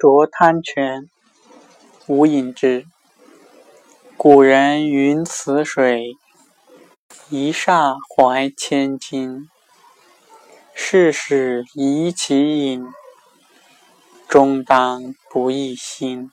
酌贪泉，无饮之。古人云：“此水，一霎怀千金。世事宜其饮，终当不易心。”